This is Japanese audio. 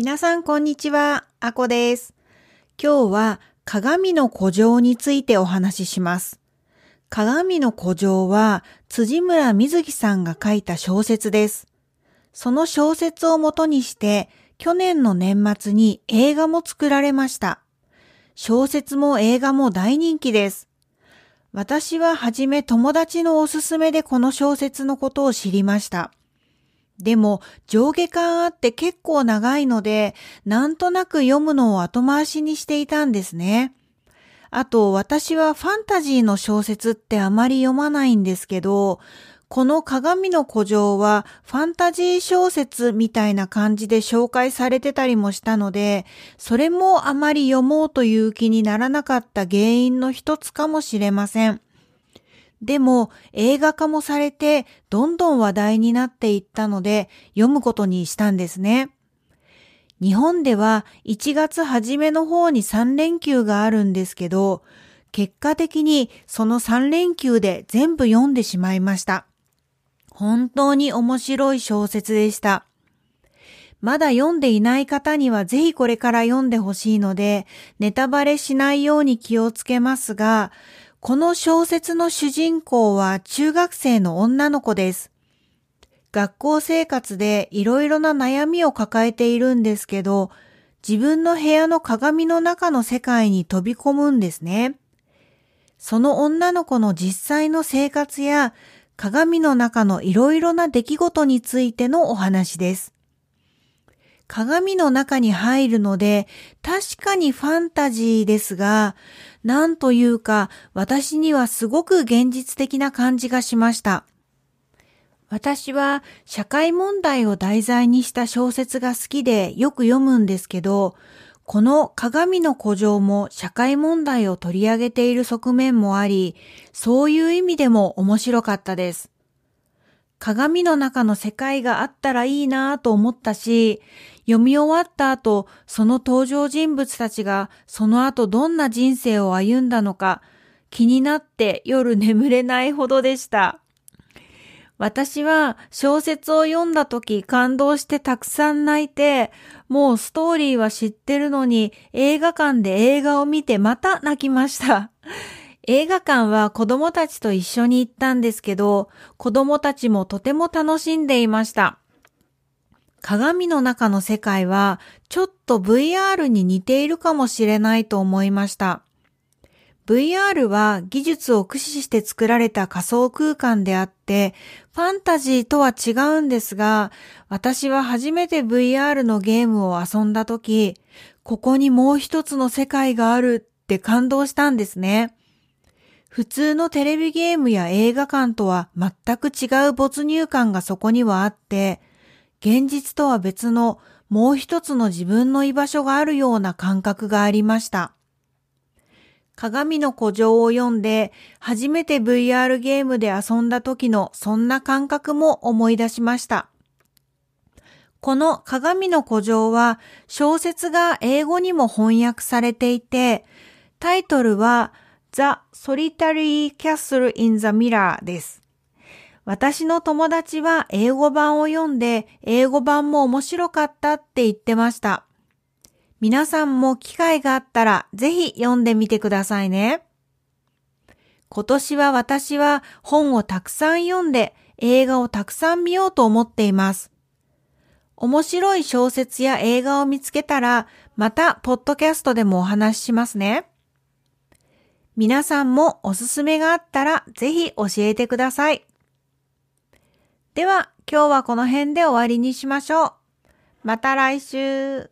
皆さんこんにちは、あこです。今日は鏡の古城についてお話しします。鏡の古城は辻村瑞希さんが書いた小説です。その小説をもとにして去年の年末に映画も作られました。小説も映画も大人気です。私ははじめ友達のおすすめでこの小説のことを知りました。でも上下感あって結構長いので、なんとなく読むのを後回しにしていたんですね。あと私はファンタジーの小説ってあまり読まないんですけど、この鏡の古城はファンタジー小説みたいな感じで紹介されてたりもしたので、それもあまり読もうという気にならなかった原因の一つかもしれません。でも映画化もされてどんどん話題になっていったので読むことにしたんですね。日本では1月初めの方に3連休があるんですけど、結果的にその3連休で全部読んでしまいました。本当に面白い小説でした。まだ読んでいない方にはぜひこれから読んでほしいので、ネタバレしないように気をつけますが、この小説の主人公は中学生の女の子です。学校生活でいろいろな悩みを抱えているんですけど、自分の部屋の鏡の中の世界に飛び込むんですね。その女の子の実際の生活や鏡の中のいろいろな出来事についてのお話です。鏡の中に入るので、確かにファンタジーですが、なんというか私にはすごく現実的な感じがしました。私は社会問題を題材にした小説が好きでよく読むんですけど、この鏡の古城も社会問題を取り上げている側面もあり、そういう意味でも面白かったです。鏡の中の世界があったらいいなぁと思ったし、読み終わった後、その登場人物たちがその後どんな人生を歩んだのか、気になって夜眠れないほどでした。私は小説を読んだ時感動してたくさん泣いて、もうストーリーは知ってるのに映画館で映画を見てまた泣きました。映画館は子供たちと一緒に行ったんですけど、子供たちもとても楽しんでいました。鏡の中の世界はちょっと VR に似ているかもしれないと思いました。VR は技術を駆使して作られた仮想空間であって、ファンタジーとは違うんですが、私は初めて VR のゲームを遊んだ時、ここにもう一つの世界があるって感動したんですね。普通のテレビゲームや映画館とは全く違う没入感がそこにはあって、現実とは別のもう一つの自分の居場所があるような感覚がありました。鏡の古城を読んで初めて VR ゲームで遊んだ時のそんな感覚も思い出しました。この鏡の古城は小説が英語にも翻訳されていて、タイトルは The Solitary Castle in the Mirror です。私の友達は英語版を読んで、英語版も面白かったって言ってました。皆さんも機会があったらぜひ読んでみてくださいね。今年は私は本をたくさん読んで映画をたくさん見ようと思っています。面白い小説や映画を見つけたらまたポッドキャストでもお話ししますね。皆さんもおすすめがあったらぜひ教えてください。では今日はこの辺で終わりにしましょう。また来週。